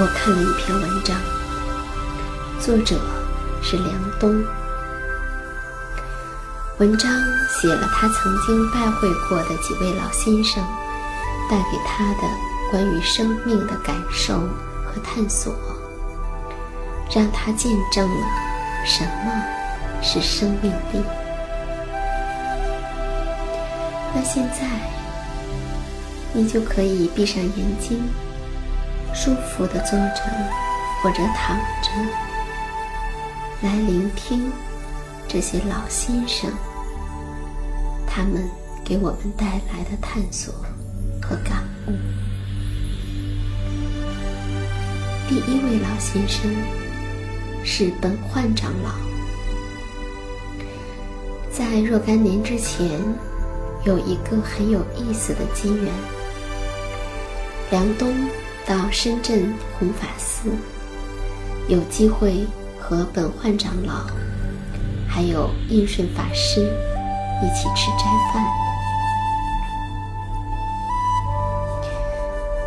我看了一篇文章，作者是梁冬。文章写了他曾经拜会过的几位老先生带给他的关于生命的感受和探索，让他见证了什么是生命力。那现在，你就可以闭上眼睛。舒服的坐着或者躺着，来聆听这些老先生他们给我们带来的探索和感悟。第一位老先生是本焕长老，在若干年之前，有一个很有意思的机缘，梁冬。到深圳弘法寺，有机会和本焕长老，还有印顺法师一起吃斋饭，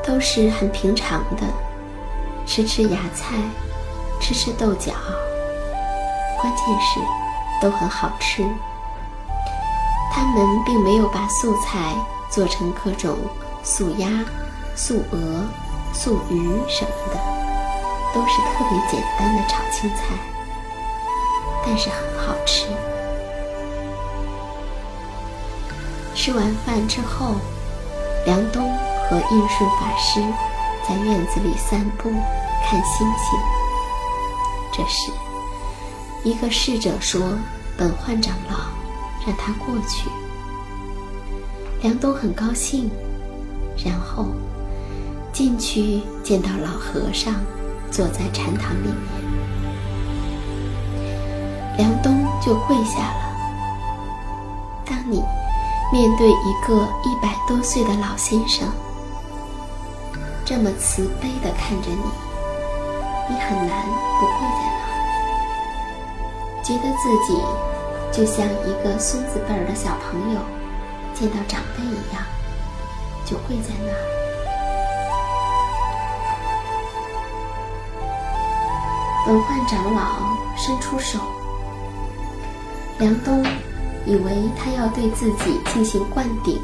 都是很平常的，吃吃芽菜，吃吃豆角，关键是都很好吃。他们并没有把素菜做成各种素鸭、素鹅。素鱼什么的，都是特别简单的炒青菜，但是很好吃。吃完饭之后，梁冬和印顺法师在院子里散步看星星。这时，一个侍者说：“本焕长老让他过去。”梁冬很高兴，然后。进去见到老和尚坐在禅堂里面，梁冬就跪下了。当你面对一个一百多岁的老先生，这么慈悲的看着你，你很难不跪在那儿，觉得自己就像一个孙子辈儿的小朋友见到长辈一样，就跪在那儿。本焕长老伸出手，梁冬以为他要对自己进行灌顶，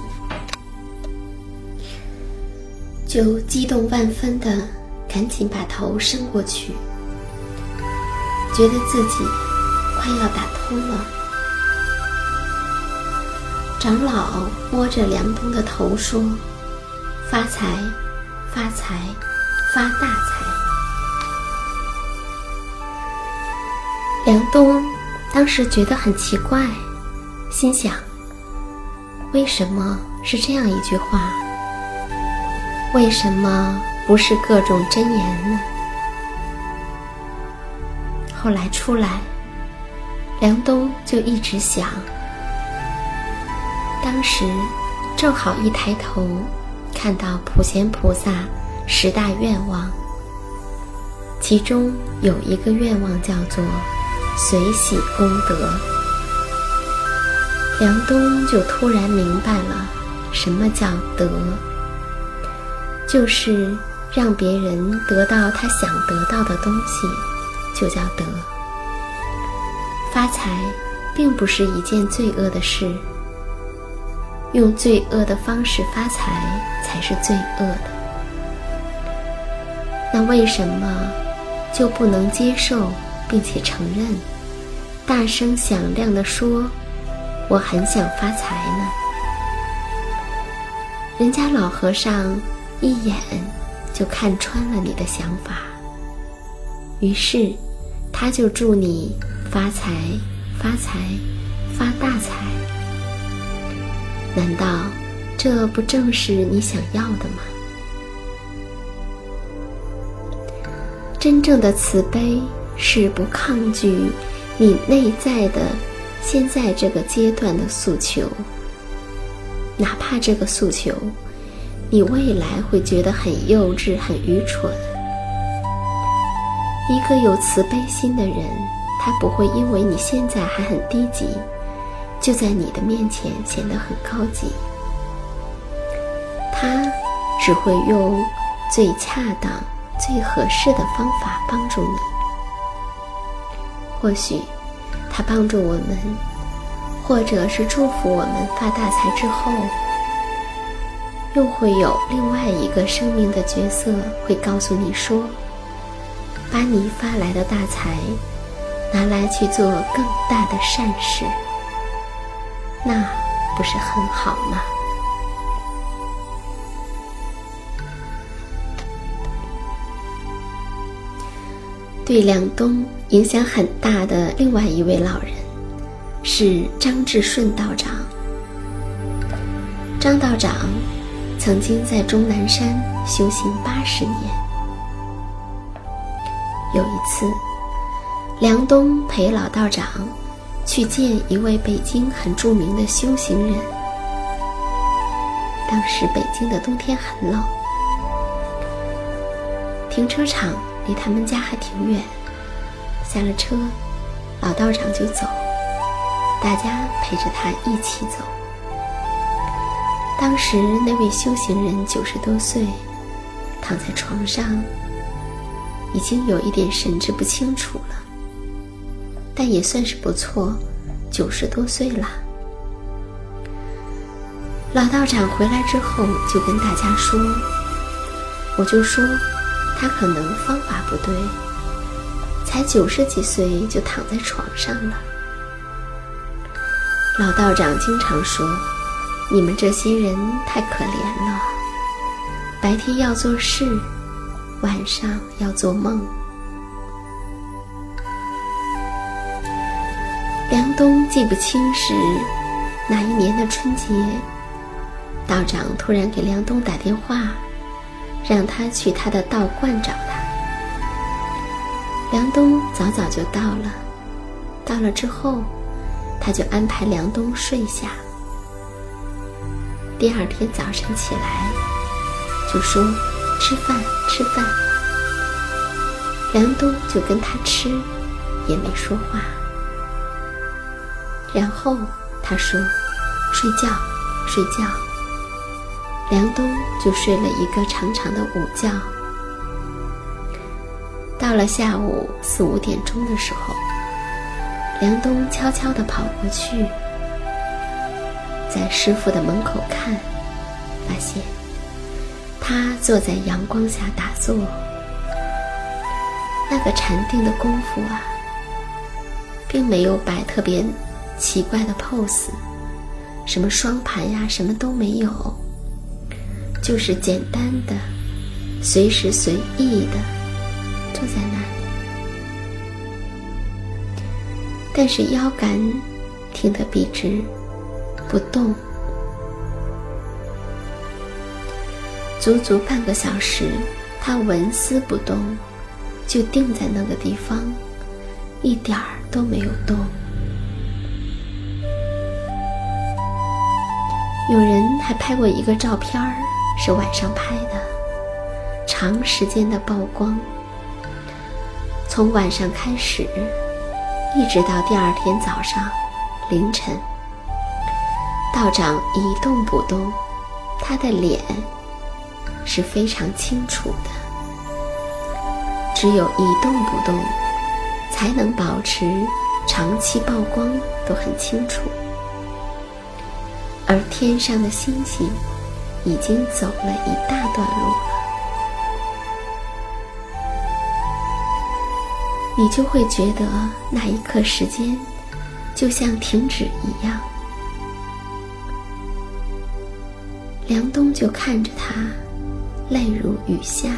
就激动万分的赶紧把头伸过去，觉得自己快要打通了。长老摸着梁冬的头说：“发财，发财，发大财。”梁冬当时觉得很奇怪，心想：为什么是这样一句话？为什么不是各种真言呢？后来出来，梁冬就一直想，当时正好一抬头，看到普贤菩萨十大愿望，其中有一个愿望叫做。随喜功德，梁冬就突然明白了，什么叫德，就是让别人得到他想得到的东西，就叫德。发财并不是一件罪恶的事，用罪恶的方式发财才是罪恶的。那为什么就不能接受？并且承认，大声响亮地说：“我很想发财呢。”人家老和尚一眼就看穿了你的想法，于是他就祝你发财、发财、发大财。难道这不正是你想要的吗？真正的慈悲。是不抗拒你内在的现在这个阶段的诉求，哪怕这个诉求你未来会觉得很幼稚、很愚蠢。一个有慈悲心的人，他不会因为你现在还很低级，就在你的面前显得很高级。他只会用最恰当、最合适的方法帮助你。或许，他帮助我们，或者是祝福我们发大财之后，又会有另外一个生命的角色会告诉你说：“把你发来的大财拿来去做更大的善事，那不是很好吗？”对梁冬影响很大的另外一位老人，是张志顺道长。张道长曾经在终南山修行八十年。有一次，梁冬陪老道长去见一位北京很著名的修行人。当时北京的冬天很冷，停车场。离他们家还挺远，下了车，老道长就走，大家陪着他一起走。当时那位修行人九十多岁，躺在床上，已经有一点神志不清楚了，但也算是不错，九十多岁了。老道长回来之后就跟大家说：“我就说。”他可能方法不对，才九十几岁就躺在床上了。老道长经常说：“你们这些人太可怜了，白天要做事，晚上要做梦。”梁冬记不清是哪一年的春节，道长突然给梁冬打电话。让他去他的道观找他。梁冬早早就到了，到了之后，他就安排梁冬睡下。第二天早晨起来，就说吃饭吃饭。梁冬就跟他吃，也没说话。然后他说睡觉睡觉。梁冬就睡了一个长长的午觉。到了下午四五点钟的时候，梁冬悄悄地跑过去，在师傅的门口看，发现他坐在阳光下打坐，那个禅定的功夫啊，并没有摆特别奇怪的 pose，什么双盘呀，什么都没有，就是简单的、随时随意的。坐在那里，但是腰杆挺得笔直，不动。足足半个小时，他纹丝不动，就定在那个地方，一点儿都没有动。有人还拍过一个照片儿，是晚上拍的，长时间的曝光。从晚上开始，一直到第二天早上凌晨，道长一动不动，他的脸是非常清楚的。只有一动不动，才能保持长期曝光都很清楚。而天上的星星已经走了一大段路了。你就会觉得那一刻时间就像停止一样。梁冬就看着他，泪如雨下。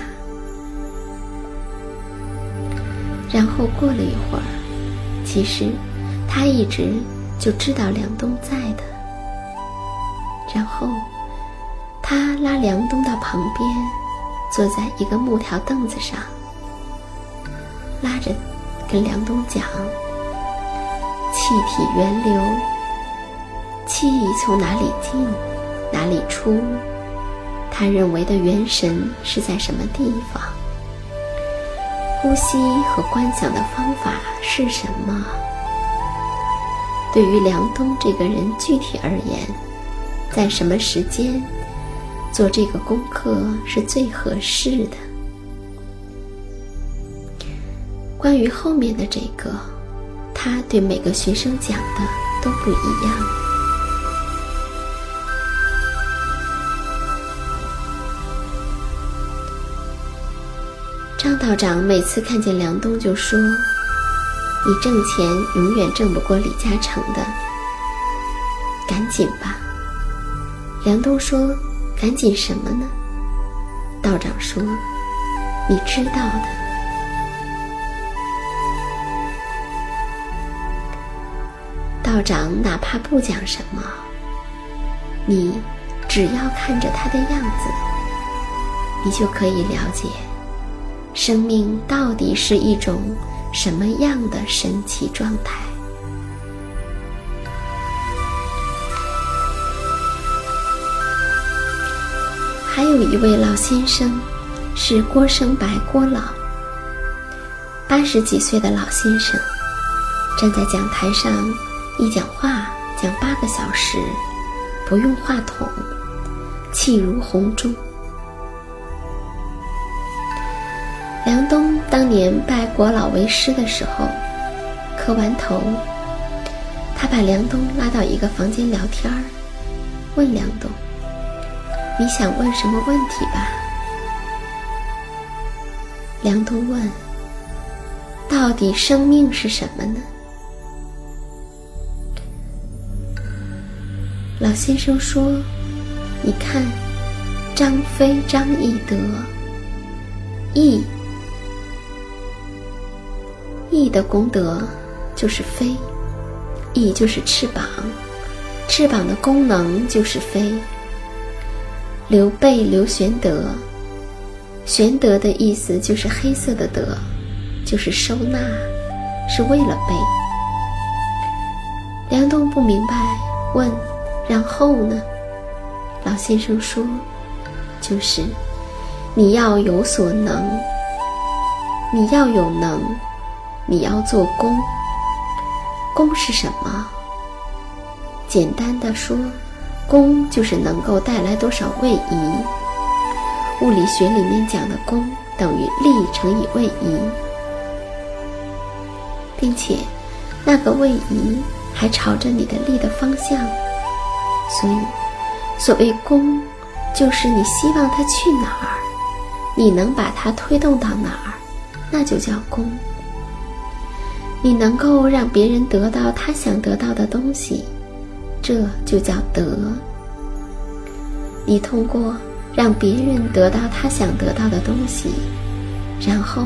然后过了一会儿，其实他一直就知道梁冬在的。然后他拉梁冬到旁边，坐在一个木条凳子上，拉着。跟梁冬讲，气体源流，气从哪里进，哪里出？他认为的元神是在什么地方？呼吸和观想的方法是什么？对于梁冬这个人具体而言，在什么时间做这个功课是最合适的？关于后面的这个，他对每个学生讲的都不一样。张道长每次看见梁冬就说：“你挣钱永远挣不过李嘉诚的，赶紧吧。”梁冬说：“赶紧什么呢？”道长说：“你知道的。”道长哪怕不讲什么，你只要看着他的样子，你就可以了解生命到底是一种什么样的神奇状态。还有一位老先生，是郭生白郭老，八十几岁的老先生，站在讲台上。一讲话讲八个小时，不用话筒，气如洪钟。梁冬当年拜国老为师的时候，磕完头，他把梁冬拉到一个房间聊天儿，问梁冬：“你想问什么问题吧？”梁冬问：“到底生命是什么呢？”老先生说：“你看，张飞、张翼德，翼，翼的功德就是飞，翼就是翅膀，翅膀的功能就是飞。刘备、刘玄德，玄德的意思就是黑色的德，就是收纳，是为了备。梁冬不明白，问。”然后呢？老先生说：“就是，你要有所能，你要有能，你要做功。功是什么？简单的说，功就是能够带来多少位移。物理学里面讲的功等于力乘以位移，并且那个位移还朝着你的力的方向。所以，所谓功，就是你希望它去哪儿，你能把它推动到哪儿，那就叫功。你能够让别人得到他想得到的东西，这就叫德。你通过让别人得到他想得到的东西，然后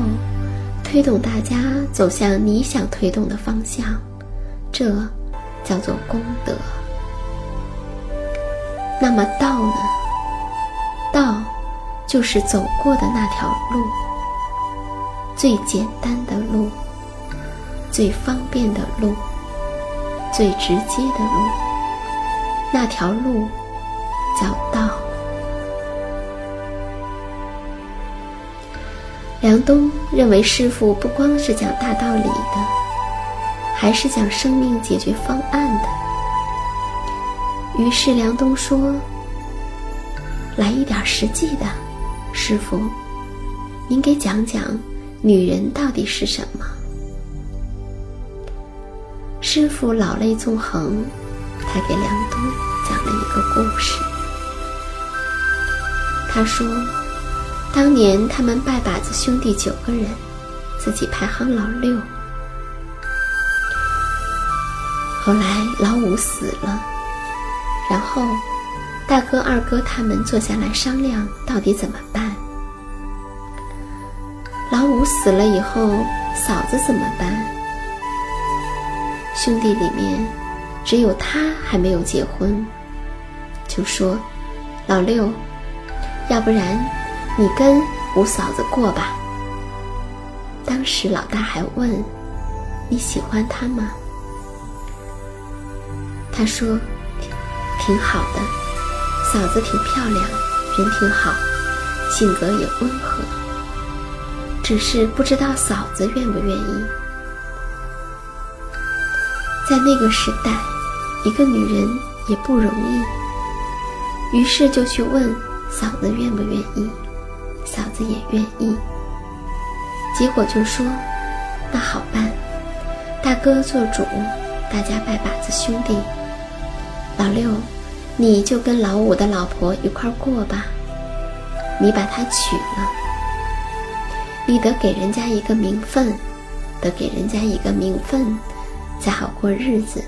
推动大家走向你想推动的方向，这叫做功德。那么道呢？道就是走过的那条路，最简单的路。最方便的路，最直接的路，那条路叫道。梁冬认为师傅不光是讲大道理的，还是讲生命解决方案的。于是梁冬说：“来一点实际的，师傅，您给讲讲女人到底是什么？”师傅老泪纵横，他给梁冬讲了一个故事。他说，当年他们拜把子兄弟九个人，自己排行老六。后来老五死了，然后大哥、二哥他们坐下来商量，到底怎么办？老五死了以后，嫂子怎么办？兄弟里面，只有他还没有结婚，就说：“老六，要不然你跟五嫂子过吧。”当时老大还问：“你喜欢她吗？”他说：“挺好的，嫂子挺漂亮，人挺好，性格也温和，只是不知道嫂子愿不愿意。”在那个时代，一个女人也不容易，于是就去问嫂子愿不愿意，嫂子也愿意。结果就说：“那好办，大哥做主，大家拜把子兄弟。老六，你就跟老五的老婆一块过吧，你把她娶了，你得给人家一个名分，得给人家一个名分。”才好过日子。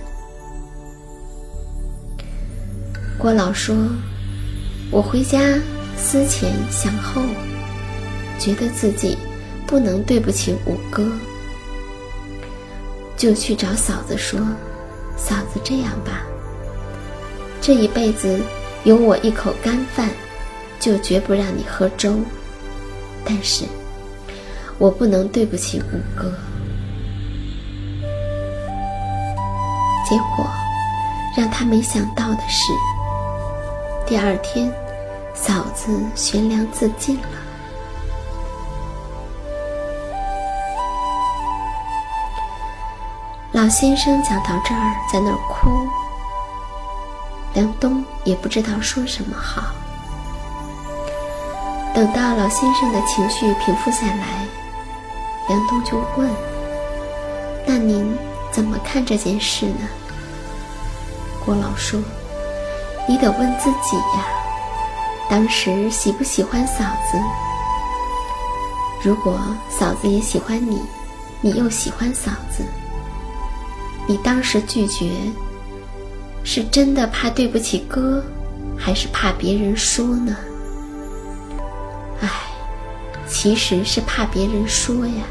郭老说：“我回家思前想后，觉得自己不能对不起五哥，就去找嫂子说：‘嫂子，这样吧，这一辈子有我一口干饭，就绝不让你喝粥。但是，我不能对不起五哥。’”结果，让他没想到的是，第二天，嫂子悬梁自尽了。老先生讲到这儿，在那儿哭。梁冬也不知道说什么好。等到老先生的情绪平复下来，梁冬就问：“那您？”怎么看这件事呢？郭老说：“你得问自己呀，当时喜不喜欢嫂子？如果嫂子也喜欢你，你又喜欢嫂子，你当时拒绝，是真的怕对不起哥，还是怕别人说呢？唉，其实是怕别人说呀。”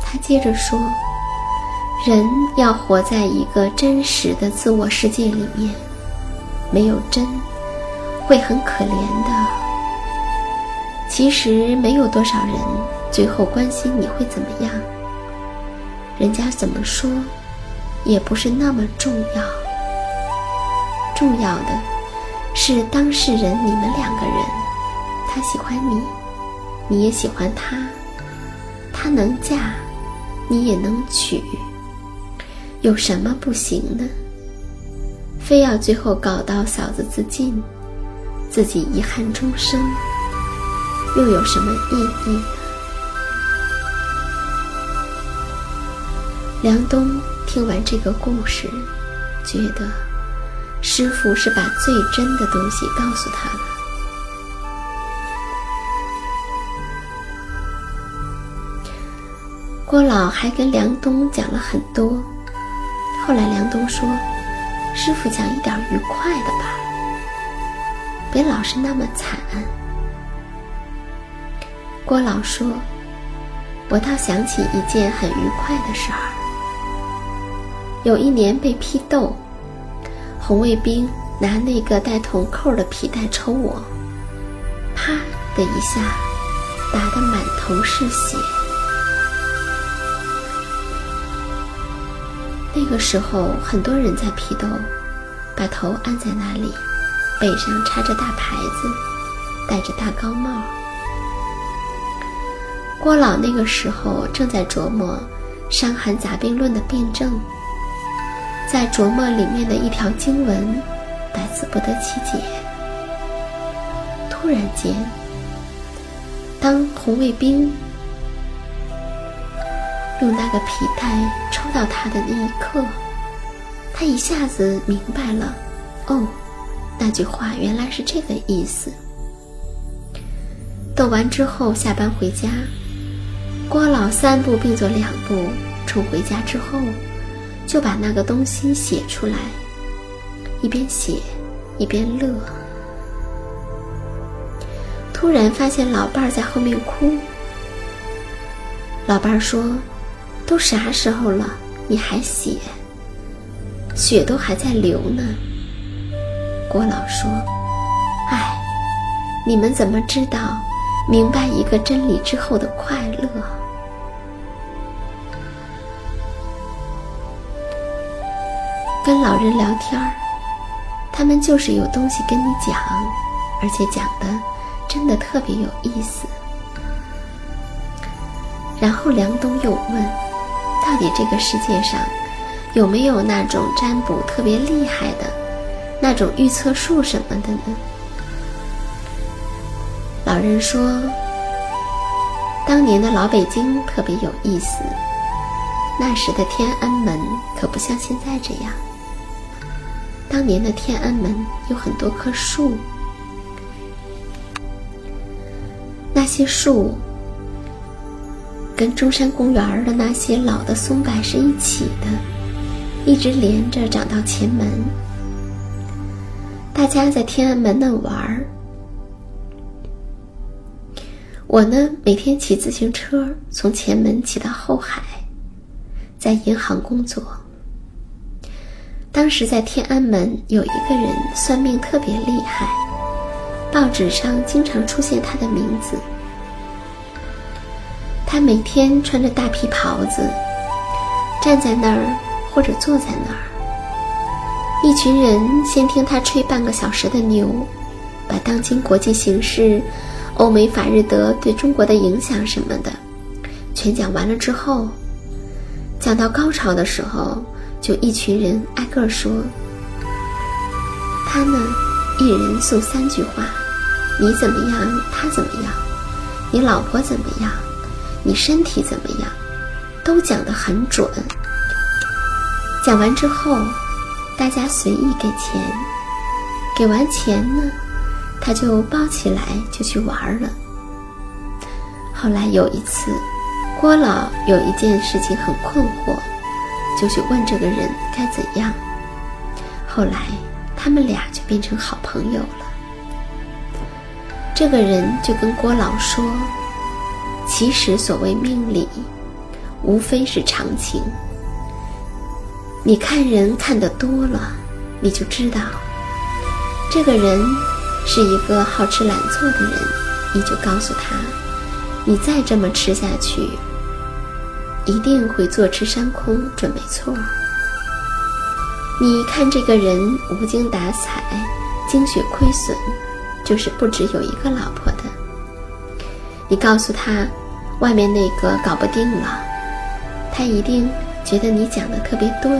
他接着说：“人要活在一个真实的自我世界里面，没有真，会很可怜的。其实没有多少人最后关心你会怎么样，人家怎么说，也不是那么重要。重要的是当事人你们两个人，他喜欢你，你也喜欢他，他能嫁。”你也能娶，有什么不行呢？非要最后搞到嫂子自尽自己遗憾终生又有什么意义？呢梁冬听完这个故事觉得师傅是把最真的东西告诉他了。郭老还跟梁冬讲了很多后来梁冬说：“师傅讲一点愉快的吧，别老是那么惨。”郭老说：“我倒想起一件很愉快的事儿。有一年被批斗，红卫兵拿那个带铜扣的皮带抽我，啪的一下，打得满头是血。那个时候，很多人在批斗，把头按在那里，背上插着大牌子，戴着大高帽。”郭老那个时候正在琢磨《伤寒杂病论》的辩证，在琢磨里面的一条经文，百思不得其解。突然间，当红卫兵用那个皮带到他的那一刻，他一下子明白了，哦，那句话原来是这个意思。斗完之后，下班回家。郭老三步并作两步冲回家之后，就把那个东西写出来，一边写一边乐。突然发现老伴儿在后面哭。老伴儿说：“都啥时候了，你还写？血都还在流呢。”郭老说：“哎，你们怎么知道明白一个真理之后的快乐？”跟老人聊天儿，他们就是有东西跟你讲，而且讲的真的特别有意思。然后梁冬又问：“到底这个世界上有没有那种占卜特别厉害的，那种预测术什么的呢？”老人说：“当年的老北京特别有意思，那时的天安门可不像现在这样。”当年的天安门有很多棵树，那些树跟中山公园的那些老的松柏是一起的，一直连着长到前门。大家在天安门那玩儿，我呢每天骑自行车从前门骑到后海，在银行工作。当时在天安门有一个人算命特别厉害，报纸上经常出现他的名字。他每天穿着大皮袍子，站在那儿或者坐在那儿，一群人先听他吹半个小时的牛，把当今国际形势、欧美法日德对中国的影响什么的，全讲完了之后，讲到高潮的时候。就一群人挨个说，他呢，一人送三句话：你怎么样？他怎么样？你老婆怎么样？你身体怎么样？都讲得很准。讲完之后，大家随意给钱，给完钱呢，他就抱起来就去玩了。后来有一次，郭老有一件事情很困惑。就去问这个人该怎样。后来，他们俩就变成好朋友了。这个人就跟郭老说：“其实所谓命理，无非是常情。你看人看得多了，你就知道，这个人是一个好吃懒做的人，你就告诉他，你再这么吃下去。”一定会坐吃山空，准没错。你看这个人无精打采，精血亏损，就是不只有一个老婆的。你告诉他，外面那个搞不定了，他一定觉得你讲的特别对。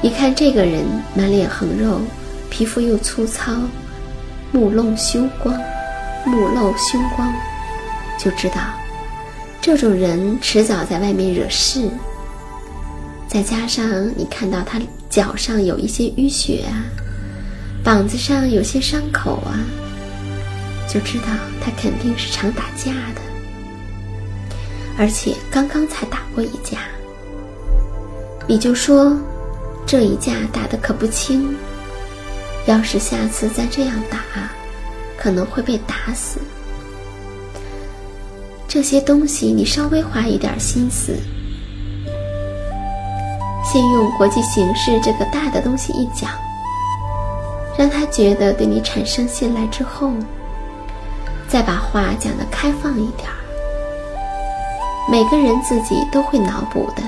一看这个人满脸横肉，皮肤又粗糙，目露凶光，目露凶光，就知道。这种人迟早在外面惹事。再加上你看到他脚上有一些淤血啊，膀子上有些伤口啊，就知道他肯定是常打架的，而且刚刚才打过一架。你就说，这一架打得可不轻，要是下次再这样打，可能会被打死。这些东西你稍微花一点心思。先用国际形势这个大的东西一讲，让他觉得对你产生信赖之后，再把话讲得开放一点儿。每个人自己都会脑补的。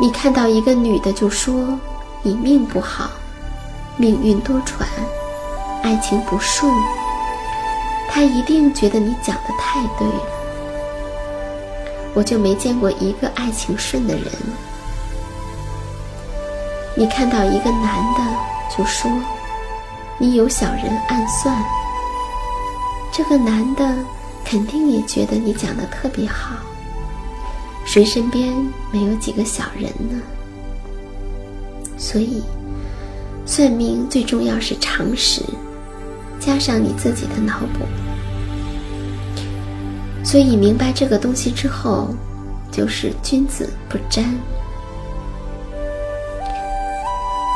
你看到一个女的就说你命不好，命运多舛，爱情不顺，他一定觉得你讲的太对了。我就没见过一个爱情顺的人。你看到一个男的，就说你有小人暗算。这个男的肯定也觉得你讲的特别好。谁身边没有几个小人呢？所以，算命最重要是常识，加上你自己的脑补。所以明白这个东西之后，就是君子不沾。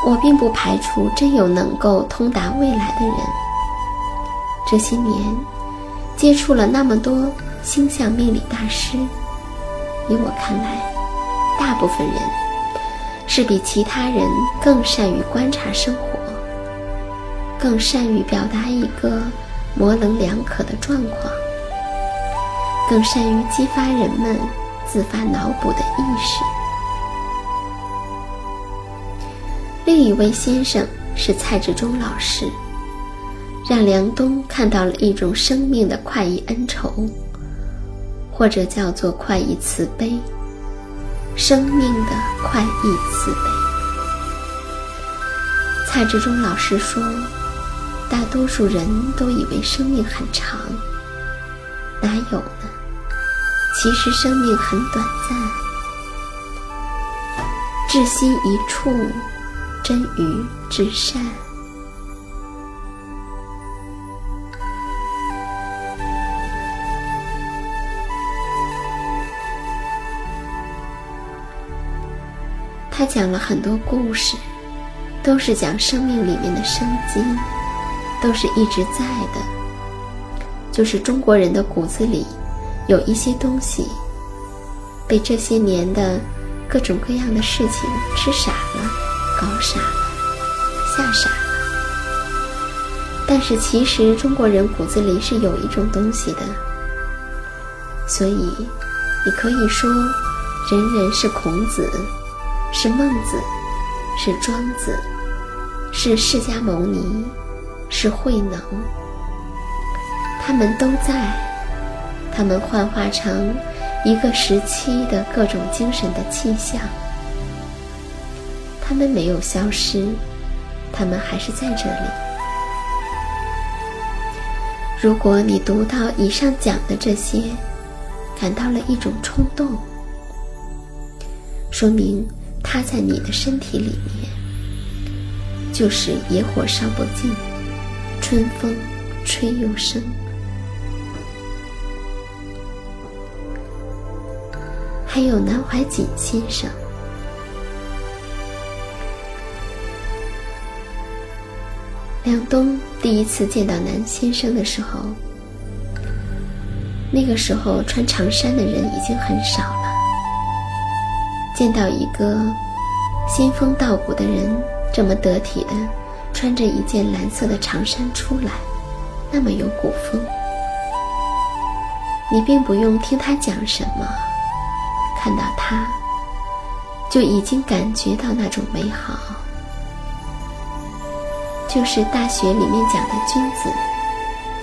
我并不排除真有能够通达未来的人。这些年接触了那么多星象命理大师，以我看来，大部分人是比其他人更善于观察生活，更善于表达一个模棱两可的状况。更善于激发人们自发脑补的意识。另一位先生是蔡志忠老师，让梁冬看到了一种生命的快意恩仇，或者叫做快意慈悲，生命的快意慈悲。蔡志忠老师说，大多数人都以为生命很长，哪有呢？其实生命很短暂，至心一处，真于至善。他讲了很多故事，都是讲生命里面的生机，都是一直在的，就是中国人的骨子里。有一些东西被这些年的各种各样的事情吃傻了、搞傻了、吓傻了。但是其实中国人骨子里是有一种东西的，所以你可以说，人人是孔子，是孟子，是庄子，是释迦牟尼，是慧能，他们都在。他们幻化成一个时期的各种精神的气象，他们没有消失，他们还是在这里。如果你读到以上讲的这些，感到了一种冲动，说明它在你的身体里面，就是野火烧不尽，春风吹又生。还有南怀瑾先生，梁冬第一次见到南先生的时候，那个时候穿长衫的人已经很少了。见到一个仙风道骨的人这么得体的穿着一件蓝色的长衫出来，那么有古风，你并不用听他讲什么。看到他，就已经感觉到那种美好，就是大学里面讲的君子，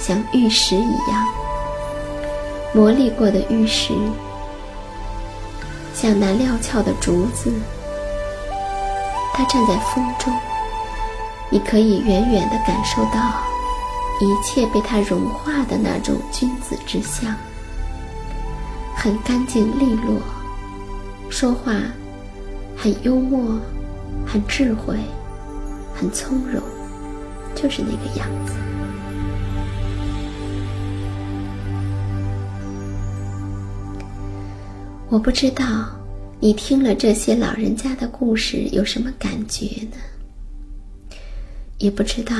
像玉石一样，磨砺过的玉石，像那料峭的竹子。他站在风中，你可以远远的感受到一切被他融化的那种君子之相，很干净利落，说话很幽默，很智慧，很从容，就是那个样子。我不知道你听了这些老人家的故事有什么感觉呢？也不知道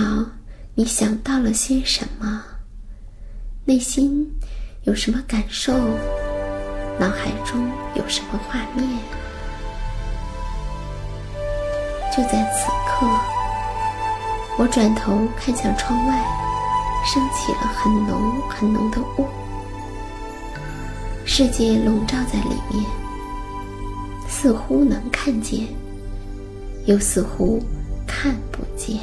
你想到了些什么，内心有什么感受，脑海中有什么画面？就在此刻，我转头看向窗外，升起了很浓很浓的雾。世界笼罩在里面，似乎能看见，又似乎看不见。